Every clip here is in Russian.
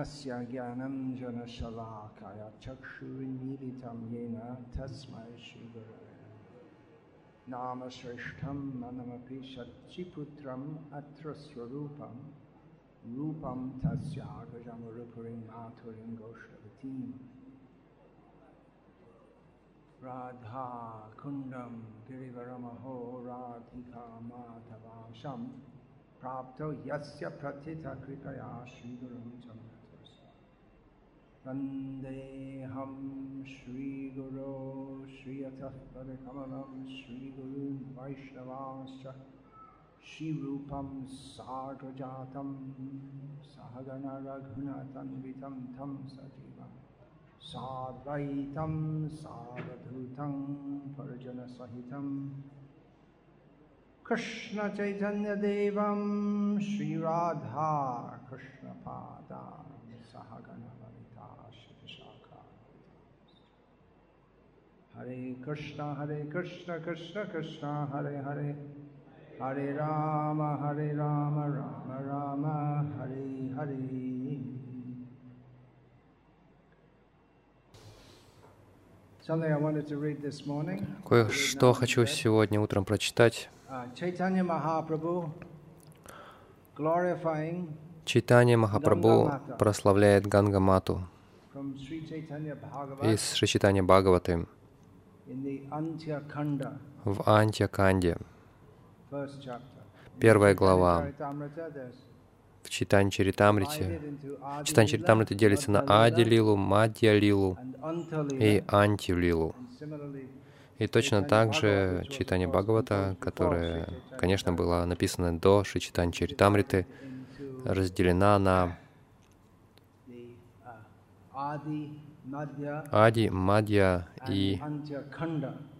अस्य ज्ञानञ्जनशलाकाय चक्षुर्मीलितं येन तस्मै श्रीगुरवे नाम श्रेष्ठं मनमपि शचिपुत्रम् अत्र स्वरूपं रूपं तस्यागजमरुपुरीं माथुरीं गोष्ठवतीम् राधा कुण्डं गिरिवरमहो राधिका माधवाशं प्राप्तो यस्य प्रथिता कृपया श्रीगुरुं च वन्देऽहं श्रीगुरो श्रियतः पदकमलं श्रीगुरून् वैष्णवांश्च श्रीरूपं सार्वजातं सहगणरघुनतन्वितं तं सजीवम् साद्वैतं सावधूतं परिजनसहितं कृष्णचैतन्यदेवं श्रीराधा कृष्णपादा सहगणललिता Hare Krishna, Hare Krishna, Krishna Krishna, Hare Hare. Hare Rama, Hare Rama, Rama Rama, Hare Hare. Кое-что хочу сегодня утром прочитать. Uh, Читание Махапрабху прославляет Гангамату из Шри Читания Бхагаваты в Антьяканде. Первая глава в Читане Чаритамрите. divided into Adi Читание Lila, Чаритамриты делится на Madhya Ади Lila, Лилу, Мадья Лилу and Anta и Lila. Анти Лилу. And similarly, И точно так же читание Бхагавата, которое, конечно, было написано до Шичитани Чаритамриты, into разделена на Ади, Мадья и.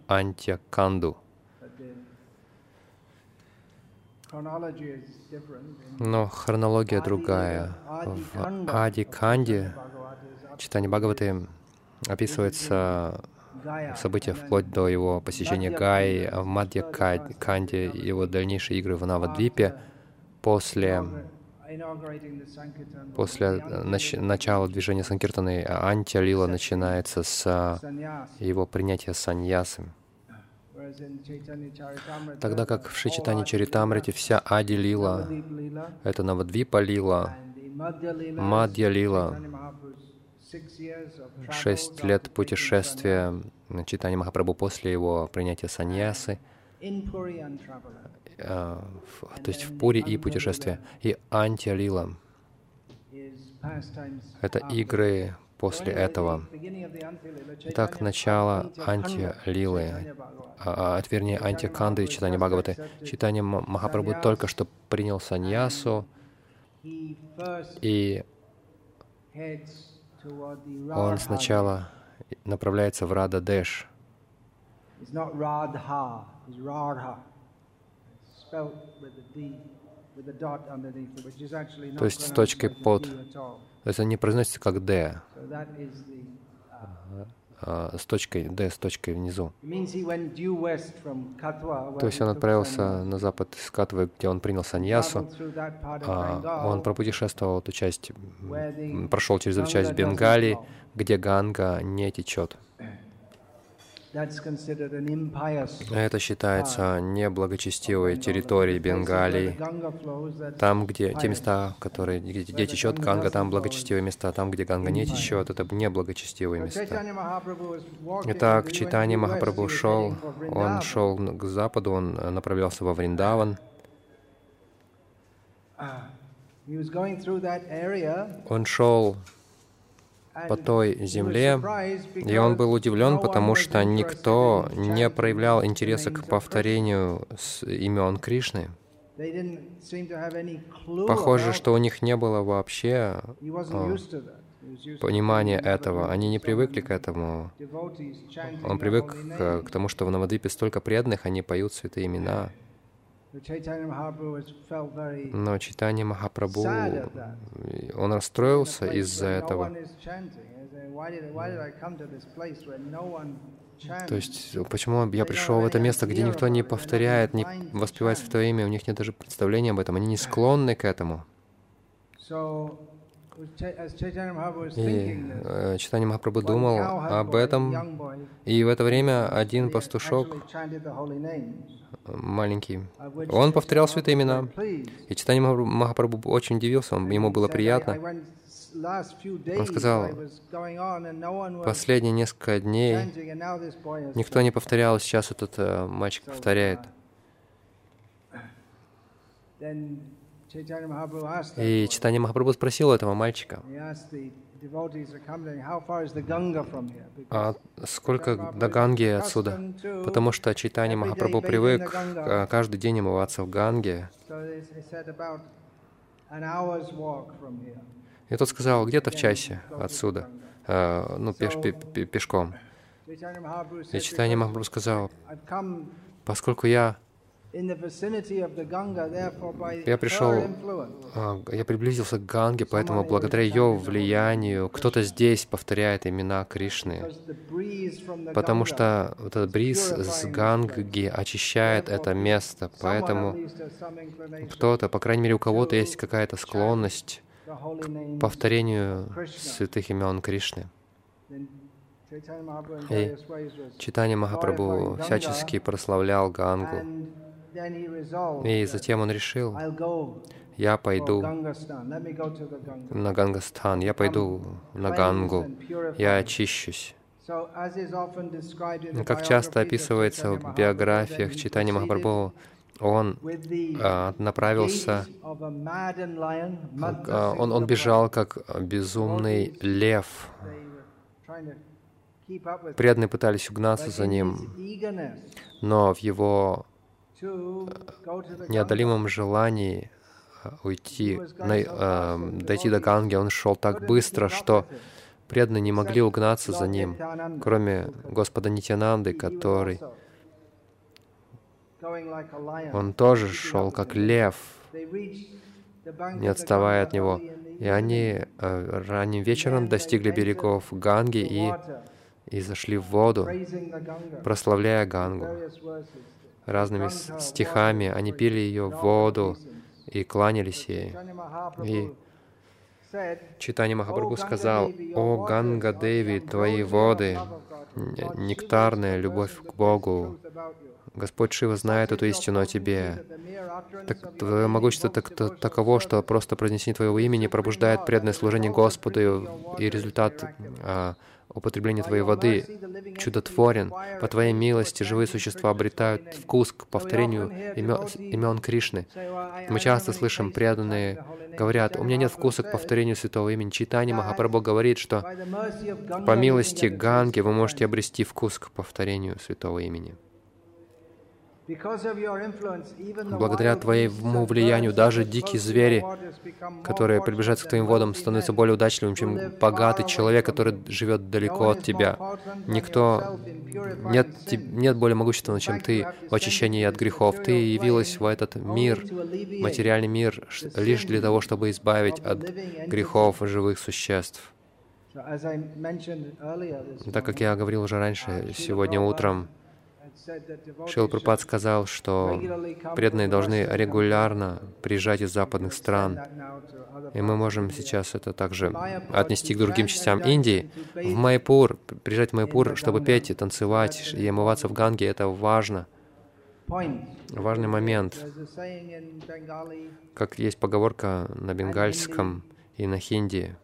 Антьяканду. Но хронология другая. В Ади Канде читание Бхагаваты описывается события вплоть до его посещения Гаи, а в Мадья Ка- Канде его дальнейшие игры в Навадвипе после, после нач- начала движения Санкиртаны Антия Лила начинается с sannyas, его принятия саньясы. Тогда как в Шичитане Чаритамрите вся Ади Лила это Навадвипа Лила, Мадья Лила, шесть лет путешествия Читания Махапрабху после его принятия саньясы, в- то есть в Пури и путешествия. И Антия Лила is pastimes — это игры после этого. Итак, начало Antya Антия Khanda, Лилы, Chaitanya Bhagavat. а, а, вернее, Антиканды Читания Бхагаваты. Читание Махапрабху только что принял саньясу, и он сначала направляется в Рада Дэш. It's not Radha, it's Radha. It's spelled with a D, with a dot underneath it, which is actually not То есть с точкой под. То есть он не произносится как Д. Uh, а, с точкой Д, с точкой внизу. То есть он отправился на запад из Катвы, где он принял саньясу. А, Он пропутешествовал эту часть, прошел через эту часть Бенгалии, где Ганга не течет. Это считается неблагочестивой территорией Бенгалии. Там, где те места, которые, где, течет Ганга, там благочестивые места. Там, где Ганга не течет, это неблагочестивые места. Итак, west, Махапрабху шел, он шел к западу, он э, направлялся во Вриндаван. Area, Он шел по той земле, и он был удивлен, потому что никто не проявлял интереса к повторению имен Кришны. Похоже, что у них не было вообще to понимания этого. Они не привыкли к этому. Он привык к тому, что в Навадвипе столько преданных, они поют святые имена. Но читание Махапрабху, он расстроился из-за этого. То есть, почему я пришел в это место, где никто не повторяет, не воспевает святое имя, у них нет даже представления об этом, они не склонны к этому. Was И э, Читание Махапрабху думал об этом, и в это время один пастушок, names, маленький, он повторял святые имена. И Читание Махапрабху- очень удивился, он- ему было said, "I- I приятно. days сказал, Последние несколько дней никто не повторял, сейчас этот э, мальчик повторяет. Uh, И Читание Махапрабху спросил этого мальчика, а сколько до Ганги отсюда? Потому что Читание Махапрабху привык э, каждый день омываться в Ганге. И тот сказал, где-то в часе отсюда, э, ну, пеш, пе- пе- пешком. И Читание "Because Махапрабху сказал, поскольку я, Я пришел, а, я приблизился к Ганге, поэтому благодаря ее влиянию кто-то здесь повторяет имена Кришны. Потому что вот этот бриз с Ганги очищает это место, поэтому кто-то, по крайней мере, у кого-то есть какая-то склонность к повторению святых имен Кришны. И Читание Махапрабху всячески прославлял Гангу. И затем он решил, я пойду на Гангастан, я пойду на Гангу, я очищусь. Как часто описывается в биографиях Читания Махапрабху, он а, направился, как, а, он, он бежал как безумный лев. Преданные пытались угнаться за ним, но в его неодолимом желании а, уйти, на- а, дойти до Ганги, он шел так быстро, что преданные не могли угнаться за ним, кроме Господа Нитянанды, который, он тоже шел как лев, не отставая от него. И они э, ранним вечером достигли берегов Ганги и, и зашли в воду, прославляя Гангу. Разными стихами они пили ее воду и кланялись ей. И Читание Махапрабху "O Ganga сказал, «О Ганга Деви, твои воды, нектарная любовь к Богу. Господь Шива знает эту истину о тебе. Так твое могущество так, та- таково, что просто произнесение твоего имени пробуждает преданное служение Господу, и результат а, употребления твоей воды чудотворен. По твоей милости живые существа обретают вкус к повторению имен, имен Кришны. Мы часто слышим, преданные говорят, у меня нет вкуса к повторению святого имени. Читание Махапрабху говорит, что по милости Ганги вы можете обрести вкус к повторению святого имени. Благодаря твоему влиянию даже дикие звери, которые приближаются к твоим водам, становятся более удачливым, чем богатый человек, который живет далеко от тебя. Никто нет, нет более могущественного, чем ты в очищении от грехов. Ты явилась в этот мир, материальный мир, лишь для того, чтобы избавить от грехов живых существ. Так как я говорил уже раньше, сегодня утром Шил Прабхупад сказал, что преданные должны регулярно приезжать из западных стран. И мы можем сейчас это также отнести к другим частям Индии. В Майпур, приезжать в Майпур, чтобы петь и танцевать, и омываться в Ганге, это важно. Важный момент. Как есть поговорка на бенгальском и на хинди.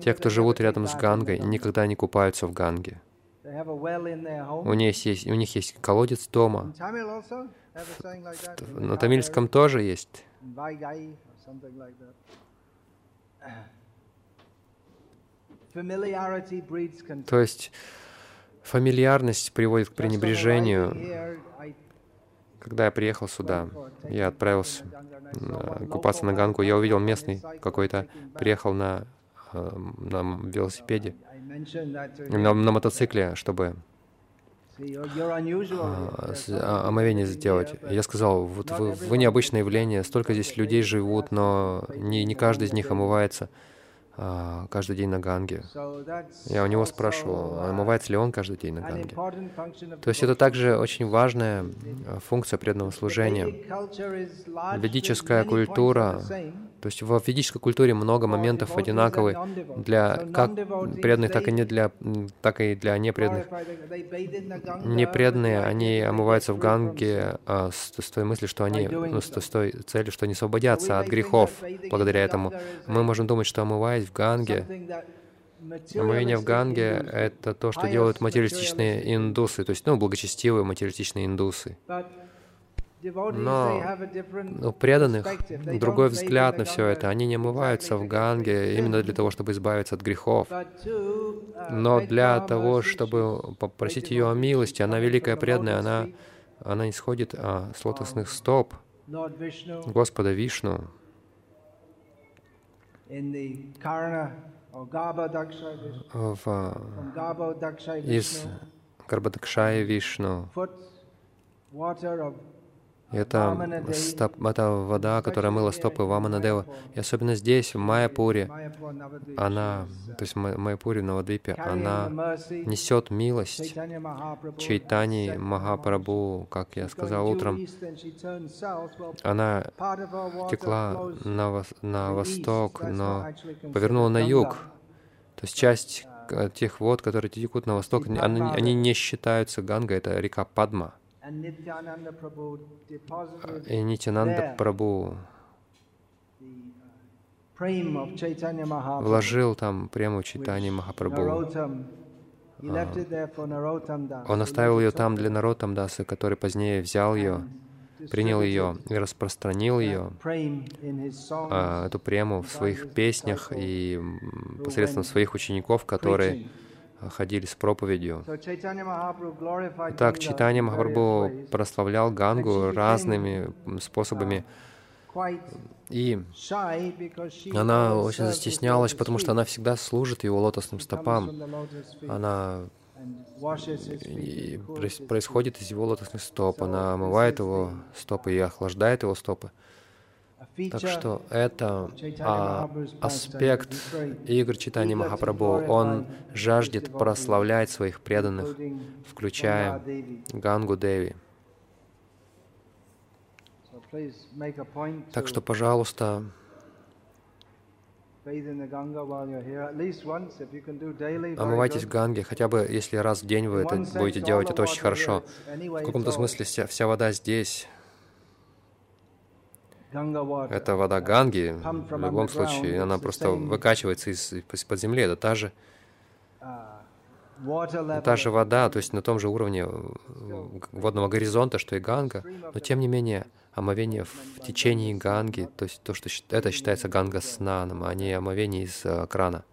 Те, кто живут рядом с Гангой, никогда не купаются в Ганге. У них есть, у них есть колодец дома. На тамильском тоже есть. То есть фамильярность приводит к пренебрежению. Когда я приехал сюда, я отправился э, купаться на Гангу, я увидел местный какой-то, приехал на, э, на велосипеде, на, на мотоцикле, чтобы с- а, омовение сделать. Я сказал, вот вы, вы необычное явление, столько здесь людей живут, но не, не каждый из них омывается. А, каждый день на Ганге. Я у него спрашивал, а uh, омывается ли он каждый день на Ганге. То есть это также очень важная а, функция преданного служения. Ведическая культура, то есть в ведической культуре много моментов одинаковы для как преданных, так и не для, так и для непреданных. Непреданные, они омываются в Ганге а, с, с той мыслью, что они, ну, с, с той целью, что они освободятся от грехов благодаря этому. Мы можем думать, что омываясь в Ганге, that омовение в Ганге — это то, что делают материалистичные индусы, то есть, ну, благочестивые материалистичные индусы. Но у преданных perspective. They другой взгляд на все это. Они не омываются в Ганге именно для того, чтобы избавиться от грехов. uh, Но для того, чтобы попросить ее о милости, она великая преданная, она, она исходит а, с лотосных стоп Lord Vishnu Господа Вишну. Из Vishnu, Гарбадакшая Вишну. Это, стоп, это вода, которая мыла стопы Ваманадева. И особенно здесь, в Майяпуре, она, то есть в Май- Майяпуре, Навадвипе, она несет милость Чайтани Махапрабху, как я сказал утром. Она текла на, вос- на восток, но повернула на юг. То есть часть э, тех вод, которые текут на восток, они, они не считаются Ганга, это река Падма. И Нитянанда the uh, вложил там прему Читани which Махапрабху. Das. Он оставил ее там для Нароттамдасы, который позднее взял ее, принял ее и распространил ее, а, эту прему в своих песнях и посредством своих учеников, которые а, ходили с проповедью. So Chaitanya Mahaprabhu glorified Так, Ganga Читание in various Махапрабху прославлял Гангу разными м, способами, и она очень застеснялась, потому что она всегда служит его лотосным стопам. Она происходит из его лотосных стоп. Она омывает его стопы и охлаждает его стопы. Так что это а, аспект игр Читани eager to Махапрабху. Он жаждет прославлять своих преданных, включая. Гангу Деви. Так что, пожалуйста, омывайтесь в. Ганге, хотя бы если раз в день вы это будете делать, это очень хорошо. В каком-то смысле вся, вся вода здесь. Это вода Ганги, в любом случае, она просто выкачивается из- из-под земли, это та же, uh, та же вода, то есть на том же уровне э, водного горизонта, что и Ганга, но тем не менее, омовение в течение Ганги, то есть то, что это считается Ганга снаном, а не омовение из э, крана.